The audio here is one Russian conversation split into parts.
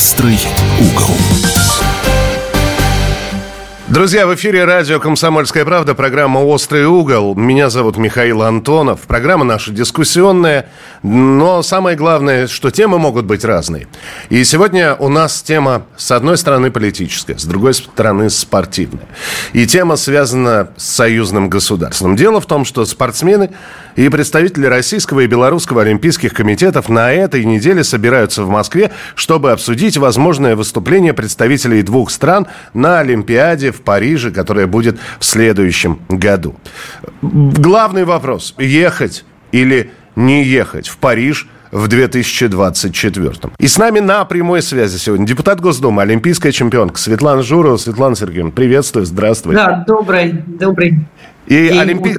Острый угол. Друзья, в эфире радио «Комсомольская правда», программа «Острый угол». Меня зовут Михаил Антонов. Программа наша дискуссионная, но самое главное, что темы могут быть разные. И сегодня у нас тема, с одной стороны, политическая, с другой стороны, спортивная. И тема связана с союзным государством. Дело в том, что спортсмены и представители Российского и Белорусского олимпийских комитетов на этой неделе собираются в Москве, чтобы обсудить возможное выступление представителей двух стран на Олимпиаде в в Париже, которая будет в следующем году. Главный вопрос – ехать или не ехать в Париж – в 2024. И с нами на прямой связи сегодня депутат Госдумы, олимпийская чемпионка Светлана Журова. Светлана Сергеевна, приветствую, здравствуйте. Да, добрый, добрый. И олимпи...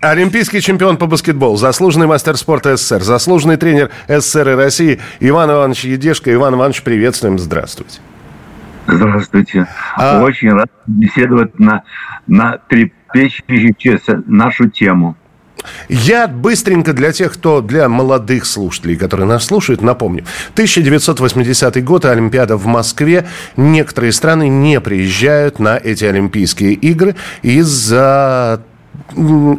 олимпийский чемпион по баскетболу, заслуженный мастер спорта СССР, заслуженный тренер СССР и России Иван Иванович Едешко. Иван Иванович, приветствуем, здравствуйте. Здравствуйте. А... Очень рад беседовать на, на трепещущую нашу тему. Я быстренько для тех, кто, для молодых слушателей, которые нас слушают, напомню. 1980 год, Олимпиада в Москве. Некоторые страны не приезжают на эти Олимпийские игры из-за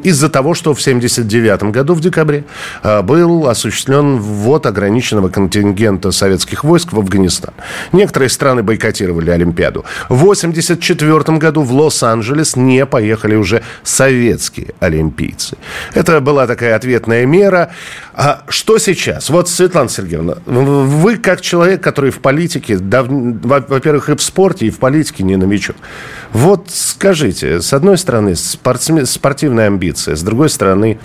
из-за того, что в 1979 году в декабре а, был осуществлен ввод ограниченного контингента советских войск в Афганистан. Некоторые страны бойкотировали Олимпиаду. В 1984 году в Лос-Анджелес не поехали уже советские олимпийцы. Это была такая ответная мера. А что сейчас? Вот, Светлана Сергеевна, вы как человек, который в политике, во-первых, и в спорте, и в политике не новичок. Вот скажите, с одной стороны, спортсмен, спортивная амбиция, с другой стороны,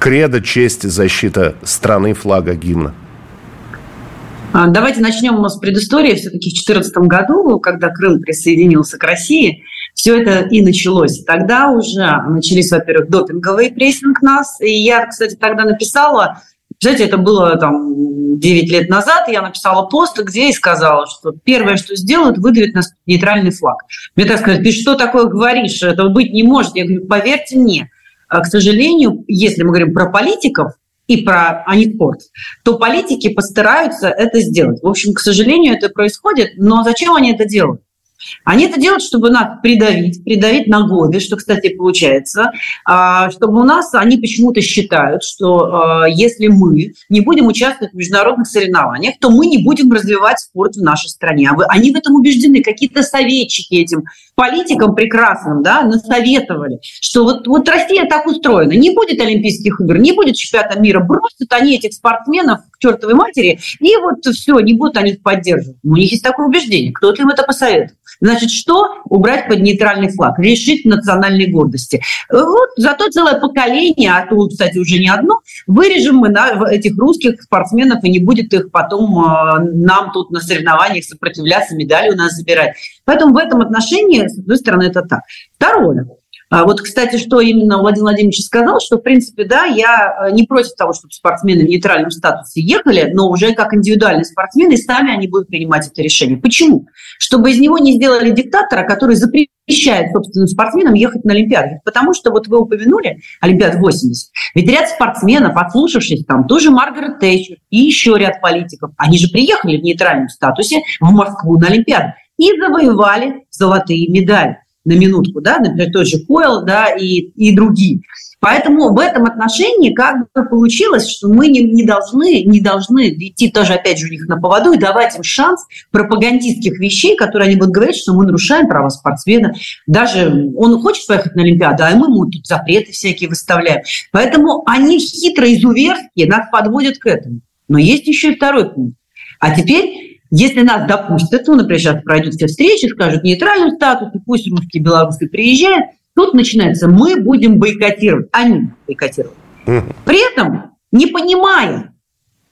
кредо, честь, защита страны, флага, гимна. А, давайте начнем с предыстории. Все-таки в 2014 году, когда Крым присоединился к России, все это и началось. Тогда уже начались, во-первых, допинговый прессинг нас. И я, кстати, тогда написала знаете, это было там 9 лет назад, я написала пост, где и сказала, что первое, что сделают, выдавят нас нейтральный флаг. Мне так сказать, ты что такое говоришь? Этого быть не может. Я говорю, поверьте мне, а, к сожалению, если мы говорим про политиков, и про а не спорт, то политики постараются это сделать. В общем, к сожалению, это происходит, но зачем они это делают? Они это делают, чтобы нас придавить, придавить на годы, что, кстати, получается, а, чтобы у нас, они почему-то считают, что а, если мы не будем участвовать в международных соревнованиях, то мы не будем развивать спорт в нашей стране. А они в этом убеждены, какие-то советчики этим политикам прекрасным, да, насоветовали, что вот, вот Россия так устроена, не будет Олимпийских игр, не будет чемпионата мира, бросят они этих спортсменов чертовой матери, и вот все, не будут они их поддерживать. У них есть такое убеждение, кто-то им это посоветует. Значит, что? Убрать под нейтральный флаг, решить национальной гордости. Вот зато целое поколение, а то, кстати, уже не одно, вырежем мы на этих русских спортсменов, и не будет их потом э, нам тут на соревнованиях сопротивляться, медали у нас забирать. Поэтому в этом отношении, с одной стороны, это так. Второе. А вот, кстати, что именно Владимир Владимирович сказал, что, в принципе, да, я э, не против того, чтобы спортсмены в нейтральном статусе ехали, но уже как индивидуальные спортсмены, сами они будут принимать это решение. Почему? Чтобы из него не сделали диктатора, который запрещает собственным спортсменам ехать на Олимпиаду. Потому что, вот вы упомянули Олимпиад 80, ведь ряд спортсменов, отслушавшись там, тоже Маргарет Тейчер и еще ряд политиков, они же приехали в нейтральном статусе в Москву на Олимпиаду и завоевали золотые медали на минутку, да, например, тот же Койл, да, и, и другие. Поэтому в этом отношении как бы получилось, что мы не, не, должны, не должны идти тоже, опять же, у них на поводу и давать им шанс пропагандистских вещей, которые они будут говорить, что мы нарушаем права спортсмена. Даже он хочет поехать на Олимпиаду, а мы ему тут запреты всякие выставляем. Поэтому они хитро изуверски нас подводят к этому. Но есть еще и второй пункт. А теперь если нас допустят, ну, например, сейчас пройдут все встречи, скажут нейтральный статус, пусть русские, белорусы приезжают, тут начинается, мы будем бойкотировать, они бойкотируют. При этом не понимая,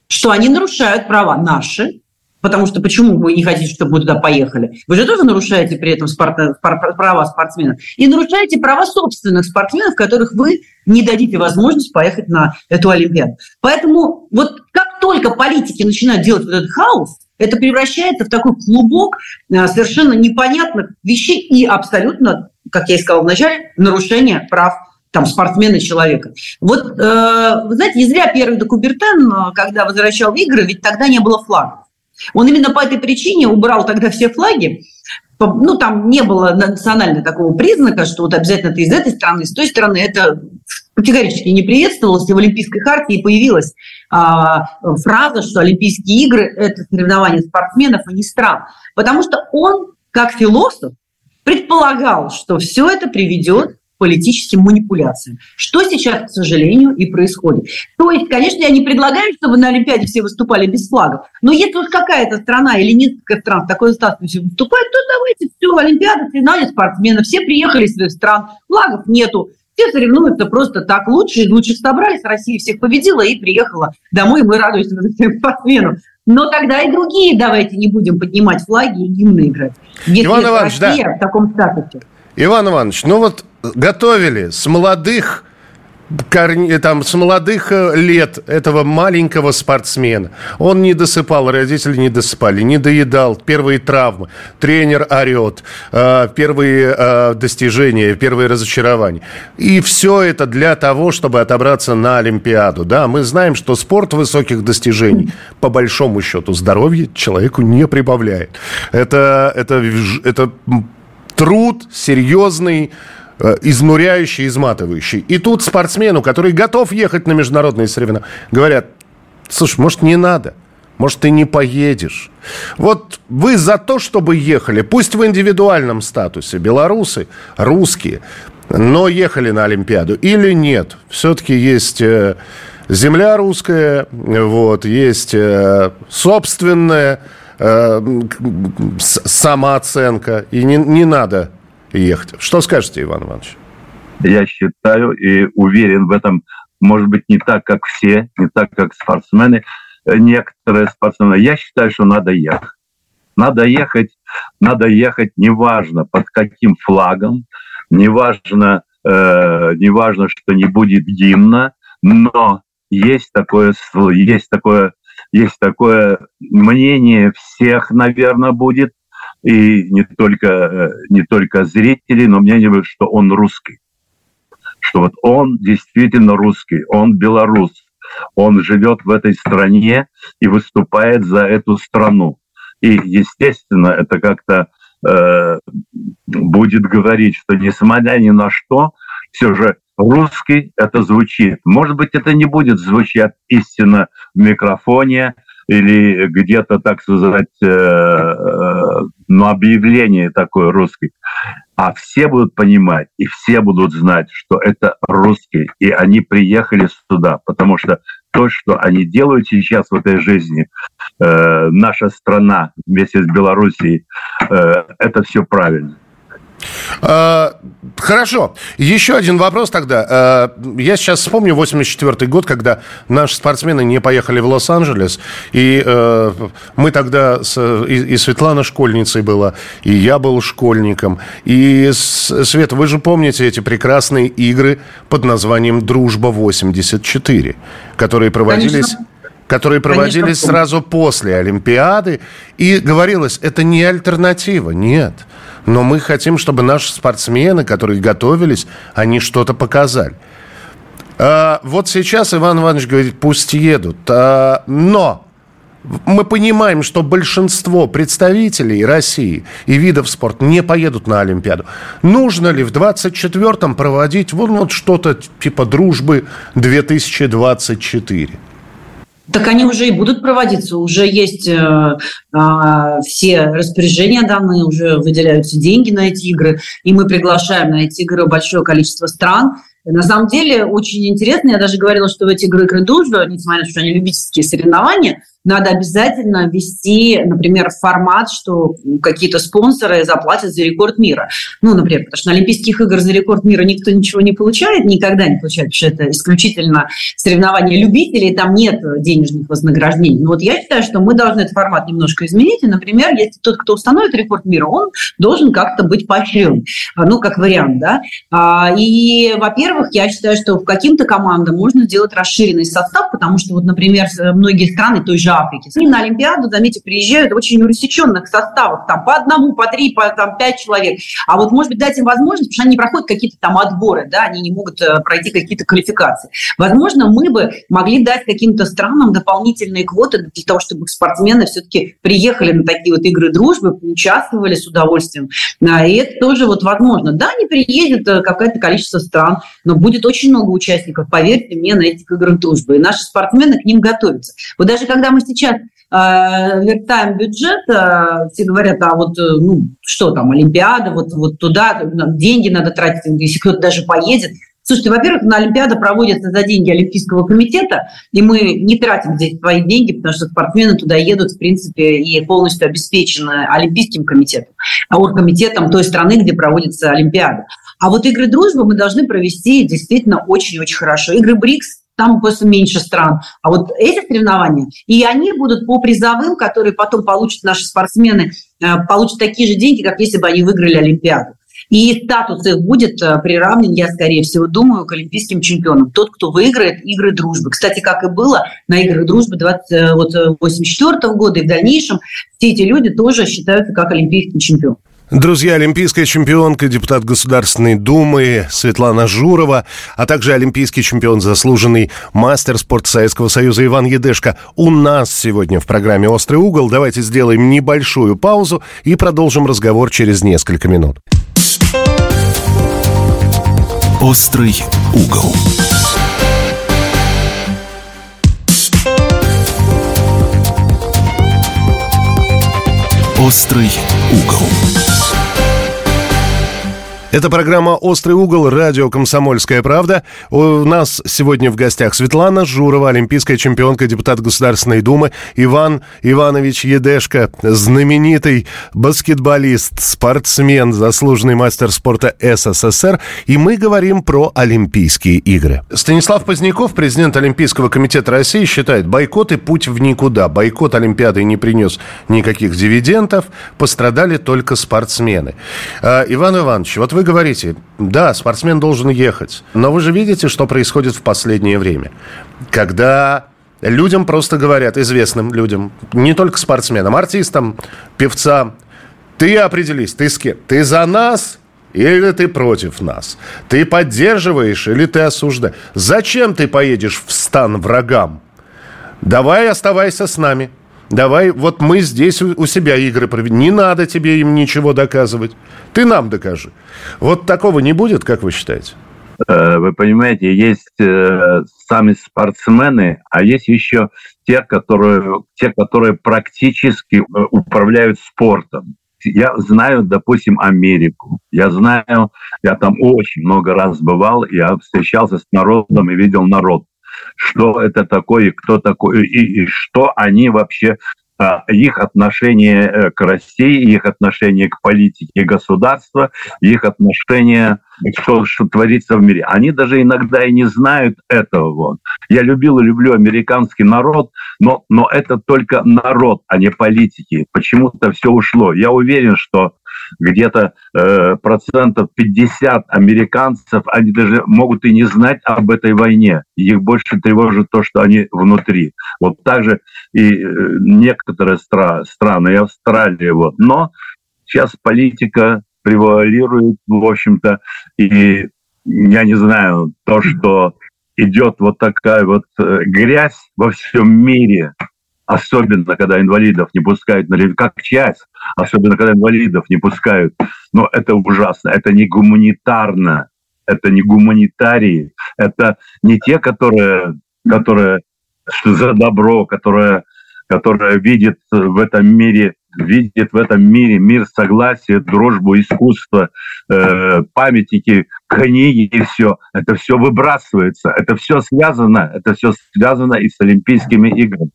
что они нарушают права наши, потому что почему вы не хотите, чтобы мы туда поехали? Вы же тоже нарушаете при этом спорт, права спортсменов. И нарушаете права собственных спортсменов, которых вы не дадите возможность поехать на эту Олимпиаду. Поэтому вот как только политики начинают делать вот этот хаос, это превращается в такой клубок э, совершенно непонятных вещей и абсолютно, как я и сказала вначале, нарушение прав там, спортсмена человека. Вот, э, вы знаете, не зря первый Докубертен, э, когда возвращал игры, ведь тогда не было флагов. Он именно по этой причине убрал тогда все флаги, ну, там не было национального такого признака, что вот обязательно ты из этой страны, с той стороны. Это категорически не приветствовалось, и в Олимпийской хартии появилась а, фраза, что Олимпийские игры – это соревнования спортсменов, а не стран. Потому что он, как философ, предполагал, что все это приведет политическим манипуляциям. Что сейчас, к сожалению, и происходит. То есть, конечно, я не предлагаю, чтобы на Олимпиаде все выступали без флагов, но если вот какая-то страна или несколько стран в такой статусе выступает, то давайте все, Олимпиада, финале спортсмены, все приехали из своих стран, флагов нету, все соревнуются просто так. Лучше из лучших собрались, Россия всех победила и приехала домой, мы радуемся за всех спортсменов. Но тогда и другие давайте не будем поднимать флаги и гимны играть. Если Иван Иванович, Россия да. в таком статусе. Иван Иванович, ну вот готовили с молодых корни, там, с молодых э, лет этого маленького спортсмена. Он не досыпал, родители не досыпали, не доедал, первые травмы, тренер орет, э, первые э, достижения, первые разочарования. И все это для того, чтобы отобраться на Олимпиаду. Да, мы знаем, что спорт высоких достижений, по большому счету, здоровье человеку не прибавляет. Это, это, это труд серьезный, изнуряющий, изматывающий. И тут спортсмену, который готов ехать на международные соревнования, говорят, слушай, может, не надо, может, ты не поедешь. Вот вы за то, чтобы ехали, пусть в индивидуальном статусе, белорусы, русские, но ехали на Олимпиаду или нет? Все-таки есть э, земля русская, вот, есть э, собственная самооценка, и не, не надо ехать. Что скажете, Иван Иванович? Я считаю и уверен в этом, может быть, не так, как все, не так, как спортсмены, э, некоторые спортсмены. Я считаю, что надо ехать. Надо ехать, надо ехать, неважно под каким флагом, неважно, э, неважно, что не будет гимна, но есть такое, есть такое, есть такое мнение всех, наверное, будет, и не только, э, не только зрители, но мнение, что он русский. Что вот он действительно русский, он белорус, он живет в этой стране и выступает за эту страну. И, естественно, это как-то э, будет говорить, что несмотря ни на что, все же русский это звучит. Может быть, это не будет звучать истинно в микрофоне, или где-то, так сказать, э, э, ну, объявление такое русское. А все будут понимать, и все будут знать, что это русские, и они приехали сюда, потому что то, что они делают сейчас в этой жизни, э, наша страна вместе с Белоруссией, э, это все правильно. А, хорошо. Еще один вопрос тогда. А, я сейчас вспомню 84 год, когда наши спортсмены не поехали в Лос-Анджелес. И э, мы тогда... и, Светлана школьницей была, и я был школьником. И, Свет, вы же помните эти прекрасные игры под названием «Дружба-84», которые проводились... Конечно которые проводились Конечно, сразу после Олимпиады. И говорилось, это не альтернатива, нет. Но мы хотим, чтобы наши спортсмены, которые готовились, они что-то показали. А, вот сейчас Иван Иванович говорит, пусть едут. А, но мы понимаем, что большинство представителей России и видов спорта не поедут на Олимпиаду. Нужно ли в 24-м проводить вот, вот что-то типа дружбы 2024? Так они уже и будут проводиться. Уже есть э, э, все распоряжения данные, уже выделяются деньги на эти игры, и мы приглашаем на эти игры большое количество стран. На самом деле очень интересно. Я даже говорила, что в эти игры дружбы, несмотря на то, что они любительские соревнования, надо обязательно ввести, например, формат, что какие-то спонсоры заплатят за рекорд мира. Ну, например, потому что на Олимпийских играх за рекорд мира никто ничего не получает, никогда не получает, потому что это исключительно соревнования любителей, там нет денежных вознаграждений. Но вот я считаю, что мы должны этот формат немножко изменить. И, например, если тот, кто установит рекорд мира, он должен как-то быть поощрен. Ну, как вариант, да. А, и, во-первых, Во-первых, я считаю, что в каким-то командам можно сделать расширенный состав, потому что, вот, например, многие страны той же Африки, они на Олимпиаду, заметьте, приезжают очень рассеченных составах, там по одному, по три, по там, пять человек. А вот, может быть, дать им возможность, потому что они проходят какие-то там отборы, да, они не могут э, пройти какие-то квалификации. Возможно, мы бы могли дать каким-то странам дополнительные квоты для того, чтобы спортсмены все-таки приехали на такие вот игры дружбы, участвовали с удовольствием. И это тоже вот возможно. Да, не приедет э, какое-то количество стран, но будет очень много участников, поверьте мне, на этих играх дружбы. И наши спортсмены к ним готовятся. Вот даже когда мы сейчас э, вертаем бюджет, э, все говорят, а вот ну, что там, Олимпиада, вот, вот туда деньги надо тратить, если кто-то даже поедет. Слушайте, во-первых, на Олимпиада проводится за деньги Олимпийского комитета, и мы не тратим здесь свои деньги, потому что спортсмены туда едут, в принципе, и полностью обеспечены Олимпийским комитетом, а оргкомитетом той страны, где проводится Олимпиада. А вот игры дружбы мы должны провести действительно очень-очень хорошо. Игры БРИКС там просто меньше стран. А вот эти соревнования, и они будут по призовым, которые потом получат наши спортсмены, э, получат такие же деньги, как если бы они выиграли Олимпиаду. И статус их будет э, приравнен, я скорее всего думаю, к олимпийским чемпионам. Тот, кто выиграет игры дружбы. Кстати, как и было на играх дружбы 20, э, вот, 84 года и в дальнейшем, все эти люди тоже считаются как олимпийским чемпионом. Друзья, олимпийская чемпионка, депутат Государственной Думы Светлана Журова, а также олимпийский чемпион, заслуженный мастер спорта Советского Союза Иван Едешко у нас сегодня в программе «Острый угол». Давайте сделаем небольшую паузу и продолжим разговор через несколько минут. Острый угол. Острый угол. Это программа «Острый угол», радио «Комсомольская правда». У нас сегодня в гостях Светлана Журова, олимпийская чемпионка, депутат Государственной Думы, Иван Иванович Едешко, знаменитый баскетболист, спортсмен, заслуженный мастер спорта СССР. И мы говорим про Олимпийские игры. Станислав Поздняков, президент Олимпийского комитета России, считает, бойкот и путь в никуда. Бойкот Олимпиады не принес никаких дивидендов, пострадали только спортсмены. А, Иван Иванович, вот вы говорите, да, спортсмен должен ехать, но вы же видите, что происходит в последнее время. Когда людям просто говорят, известным людям, не только спортсменам, артистам, певцам, ты определись, ты с кем? Ты за нас или ты против нас? Ты поддерживаешь или ты осуждаешь? Зачем ты поедешь в стан врагам? Давай оставайся с нами. Давай, вот мы здесь у, себя игры проведем. Не надо тебе им ничего доказывать. Ты нам докажи. Вот такого не будет, как вы считаете? Э, вы понимаете, есть э, сами спортсмены, а есть еще те, которые, те, которые практически э, управляют спортом. Я знаю, допустим, Америку. Я знаю, я там очень много раз бывал, я встречался с народом и видел народ что это такое, кто такой, и, и что они вообще а, их отношение э, к России, их отношение к политике государства, их отношение, что, что творится в мире. Они даже иногда и не знают этого. Я любил и люблю американский народ, но, но это только народ, а не политики. Почему-то все ушло. Я уверен, что где-то э, процентов 50 американцев, они даже могут и не знать об этой войне. Их больше тревожит то, что они внутри. Вот так же и э, некоторые стра- страны, и Австралия. Вот. Но сейчас политика превалирует, в общем-то, и я не знаю, то, что идет вот такая вот э, грязь во всем мире, особенно когда инвалидов не пускают на как часть, особенно когда инвалидов не пускают. Но это ужасно, это не гуманитарно, это не гуманитарии, это не те, которые, которые за добро, которые, которые видят в этом мире видит в этом мире мир согласия, дружбу, искусство, э, памятники, книги и все. Это все выбрасывается. Это все связано. Это все связано и с Олимпийскими играми.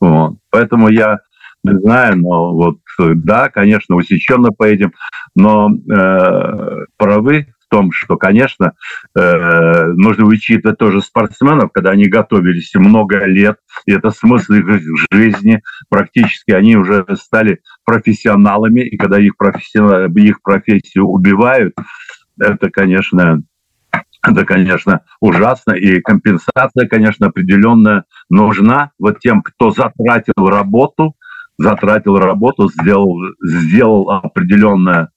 Вот. Поэтому я не знаю, но вот да, конечно, усеченно поедем, но э, правы в том, что, конечно, э, нужно учитывать тоже спортсменов, когда они готовились много лет, и это смысл их жизни, практически они уже стали профессионалами, и когда их, профессионал, их профессию убивают, это, конечно, это, конечно, ужасно, и компенсация, конечно, определенная нужна вот тем, кто затратил работу, затратил работу, сделал, сделал определенное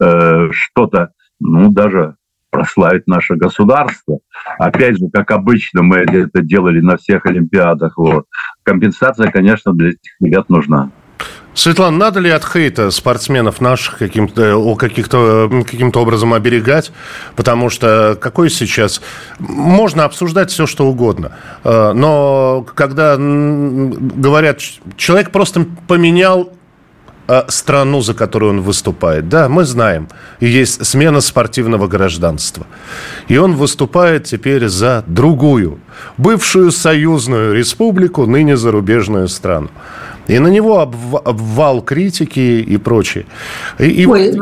э, что-то, ну, даже прославить наше государство. Опять же, как обычно, мы это делали на всех Олимпиадах. Вот. Компенсация, конечно, для этих ребят нужна. Светлана, надо ли от хейта спортсменов наших каким-то, каких-то, каким-то образом оберегать? Потому что какой сейчас... Можно обсуждать все, что угодно. Э, но когда говорят, человек просто поменял э, страну, за которую он выступает. Да, мы знаем. Есть смена спортивного гражданства. И он выступает теперь за другую, бывшую союзную республику, ныне зарубежную страну. И на него обвал критики и прочее. И, и... Ой,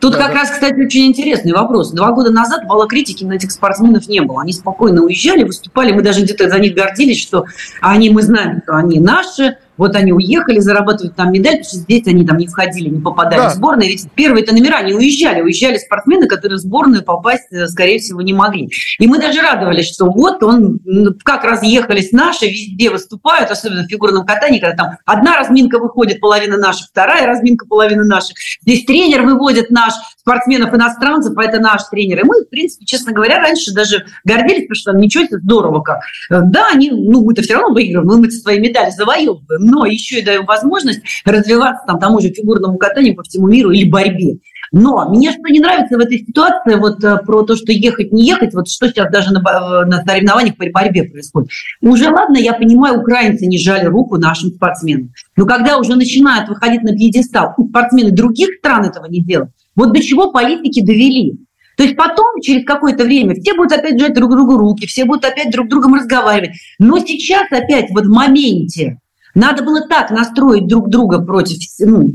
Тут да, как да. раз, кстати, очень интересный вопрос. Два года назад вала критики на этих спортсменов не было. Они спокойно уезжали, выступали. Мы даже где-то за них гордились, что они, мы знаем, что они наши, вот они уехали зарабатывать там медаль, потому что здесь они там не входили, не попадали да. в сборную. Ведь первые-то номера не уезжали. Уезжали спортсмены, которые в сборную попасть, э, скорее всего, не могли. И мы даже радовались, что вот он, как разъехались наши, везде выступают, особенно в фигурном катании, когда там одна разминка выходит, половина наших, вторая разминка, половина наших. Здесь тренер выводит наш спортсменов-иностранцев, а это наш тренер. И мы, в принципе, честно говоря, раньше даже гордились, потому что ничего себе здорово как. Да, они, ну, мы-то все равно выигрываем, мы свои медали завоевываем, но еще и даем возможность развиваться там тому же фигурному катанию по всему миру или борьбе. Но мне что не нравится в этой ситуации, вот э, про то, что ехать, не ехать, вот что сейчас даже на, э, на соревнованиях по борьбе происходит. Уже ладно, я понимаю, украинцы не жали руку нашим спортсменам. Но когда уже начинают выходить на пьедестал, спортсмены других стран этого не делают, вот до чего политики довели. То есть потом, через какое-то время, все будут опять жать друг другу руки, все будут опять друг с другом разговаривать. Но сейчас опять вот в моменте надо было так настроить друг друга против ну,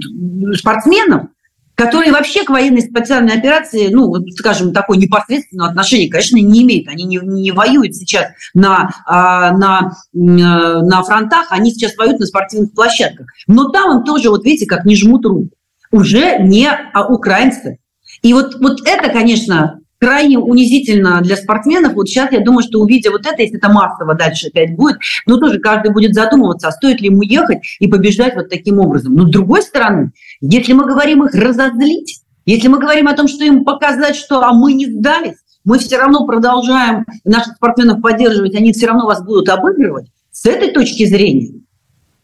спортсменов, которые вообще к военной специальной операции, ну, скажем, такое непосредственного отношения, конечно, не имеют. Они не, не воюют сейчас на, а, на, э, на фронтах, они сейчас воюют на спортивных площадках. Но там им тоже, вот видите, как не жмут руку. Уже не украинцы. И вот, вот это, конечно, крайне унизительно для спортсменов. Вот сейчас я думаю, что увидя вот это, если это массово дальше опять будет, ну тоже каждый будет задумываться, а стоит ли ему ехать и побеждать вот таким образом. Но с другой стороны, если мы говорим их разозлить, если мы говорим о том, что им показать, что а мы не сдались, мы все равно продолжаем наших спортсменов поддерживать, они все равно вас будут обыгрывать, с этой точки зрения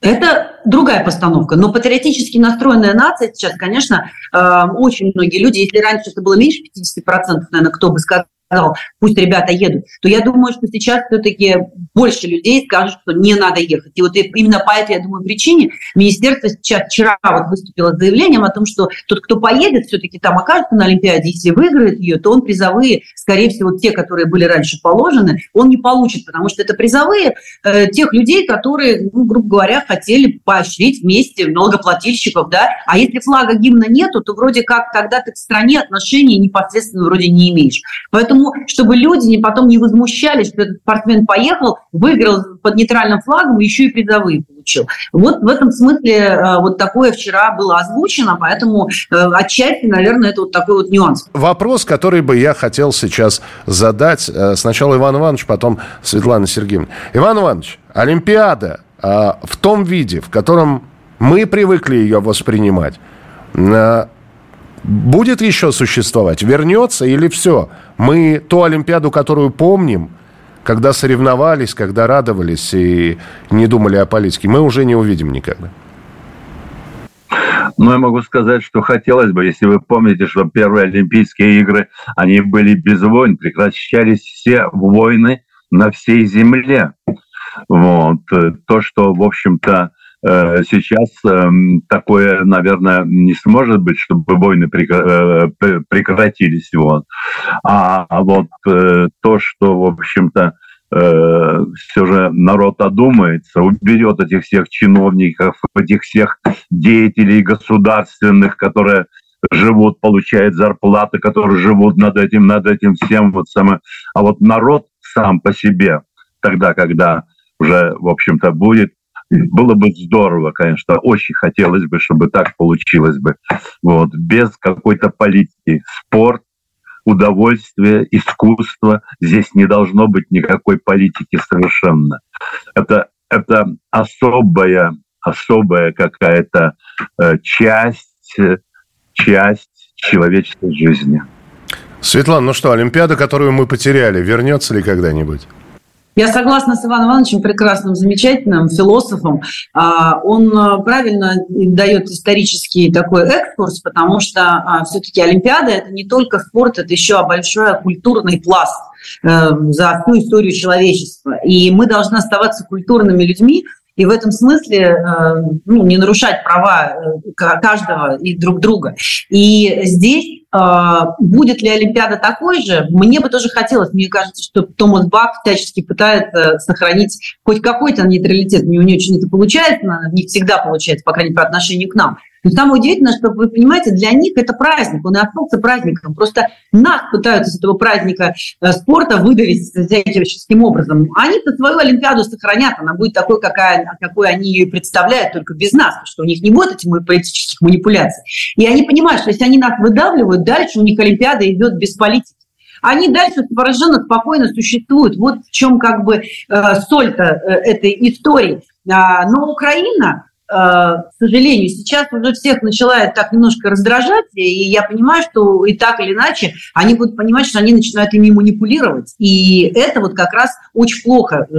это другая постановка. Но патриотически настроенная нация сейчас, конечно, э, очень многие люди, если раньше это было меньше 50%, наверное, кто бы сказал, сказал, пусть ребята едут, то я думаю, что сейчас все-таки больше людей скажут, что не надо ехать. И вот именно по этой, я думаю, причине министерство сейчас вчера вот выступило с заявлением о том, что тот, кто поедет, все-таки там окажется на Олимпиаде, если выиграет ее, то он призовые, скорее всего, те, которые были раньше положены, он не получит, потому что это призовые э, тех людей, которые, ну, грубо говоря, хотели поощрить вместе налогоплательщиков, да, а если флага гимна нету, то вроде как тогда ты к стране отношения непосредственно вроде не имеешь. Поэтому тому, чтобы люди не, потом не возмущались, что этот спортсмен поехал, выиграл под нейтральным флагом, еще и призовые получил. Вот в этом смысле э, вот такое вчера было озвучено, поэтому э, отчасти, наверное, это вот такой вот нюанс. Вопрос, который бы я хотел сейчас задать. Э, сначала Иван Иванович, потом Светлана Сергеевна. Иван Иванович, Олимпиада в том виде, в котором мы привыкли ее воспринимать, будет еще существовать? Вернется или все? Мы ту Олимпиаду, которую помним, когда соревновались, когда радовались и не думали о политике, мы уже не увидим никогда. Ну, я могу сказать, что хотелось бы, если вы помните, что первые Олимпийские игры, они были без войн, прекращались все войны на всей земле. Вот. То, что, в общем-то, Э, сейчас эм, такое, наверное, не сможет быть, чтобы войны э, прекратились. Вот. А вот э, то, что, в общем-то, все же народ одумается, уберет этих всех чиновников, этих всех деятелей государственных, которые живут, получают зарплаты, которые живут над этим, над этим всем. Вот самое. А вот народ сам по себе, тогда, когда уже, в общем-то, будет было бы здорово, конечно, очень хотелось бы, чтобы так получилось бы. Вот, без какой-то политики. Спорт, удовольствие, искусство. Здесь не должно быть никакой политики совершенно. Это, это особая, особая какая-то э, часть, часть человеческой жизни. Светлана, ну что, Олимпиада, которую мы потеряли, вернется ли когда-нибудь? Я согласна с Иваном Ивановичем, прекрасным, замечательным философом. А, он а, правильно дает исторический такой экскурс, потому что а, все-таки Олимпиада – это не только спорт, это еще большой культурный пласт э, за всю историю человечества. И мы должны оставаться культурными людьми, и в этом смысле э, ну, не нарушать права э, каждого и друг друга. И здесь а, будет ли Олимпиада такой же? Мне бы тоже хотелось. Мне кажется, что Томас Бах всячески пытается сохранить хоть какой-то нейтралитет. У него не очень это получается, не всегда получается, по крайней мере, по отношению к нам. Но самое удивительное, что вы понимаете, для них это праздник, он и остался праздником. Просто нас пытаются с этого праздника э, спорта выдавить всяким образом. Они-то свою Олимпиаду сохранят, она будет такой, какая, какой они ее представляют, только без нас, потому что у них не будет этих политических манипуляций. И они понимают, что если они нас выдавливают, дальше у них Олимпиада идет без политики. Они дальше совершенно спокойно существуют. Вот в чем как бы э, соль-то э, этой истории. А, но Украина к сожалению, сейчас уже всех начинает так немножко раздражать, и я понимаю, что и так или иначе они будут понимать, что они начинают ими манипулировать. И это вот как раз очень плохо. Э,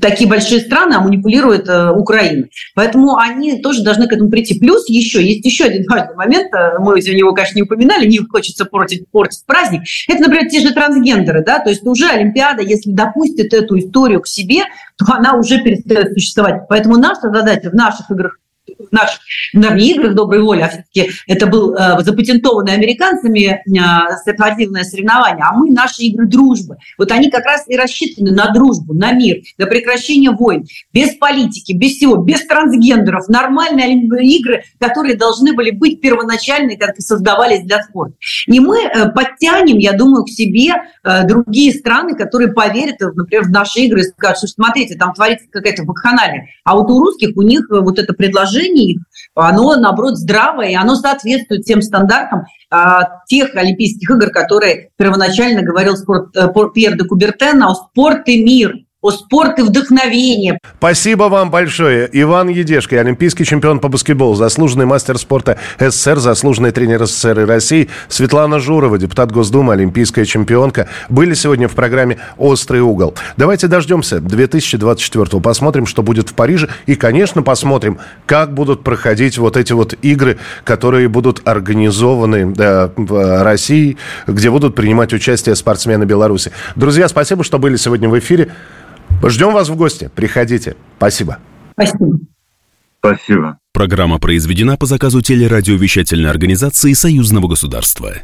такие большие страны, а манипулирует э, Украина. Поэтому они тоже должны к этому прийти. Плюс еще, есть еще один важный момент, мы сегодня его, конечно, не упоминали, не хочется портить, портить праздник. Это, например, те же трансгендеры, да, то есть уже Олимпиада, если допустит эту историю к себе, то она уже перестает существовать. Поэтому наша задача в наших играх в наших, играх доброй воли, а все-таки это был э, запатентованное американцами э, спортивное соревнование, а мы наши игры дружбы. Вот они как раз и рассчитаны на дружбу, на мир, на прекращение войн, без политики, без всего, без трансгендеров, нормальные игры, которые должны были быть первоначальные, как и создавались для спорта. И мы э, подтянем, я думаю, к себе э, другие страны, которые поверят, например, в наши игры и скажут, что смотрите, там творится какая-то вакханалия. А вот у русских, у них э, вот это предложение предложений, оно, наоборот, здравое, и оно соответствует тем стандартам а, тех Олимпийских игр, которые первоначально говорил спорт, э, Пьер де Кубертен, о спорт мир о спорт и вдохновение. Спасибо вам большое. Иван Едешко, олимпийский чемпион по баскетболу, заслуженный мастер спорта СССР, заслуженный тренер СССР и России, Светлана Журова, депутат Госдумы, олимпийская чемпионка, были сегодня в программе «Острый угол». Давайте дождемся 2024 посмотрим, что будет в Париже, и, конечно, посмотрим, как будут проходить вот эти вот игры, которые будут организованы да, в России, где будут принимать участие спортсмены Беларуси. Друзья, спасибо, что были сегодня в эфире. Ждем вас в гости. Приходите. Спасибо. Спасибо. Спасибо. Программа произведена по заказу телерадиовещательной организации Союзного государства.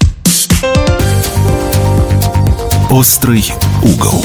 «Острый угол».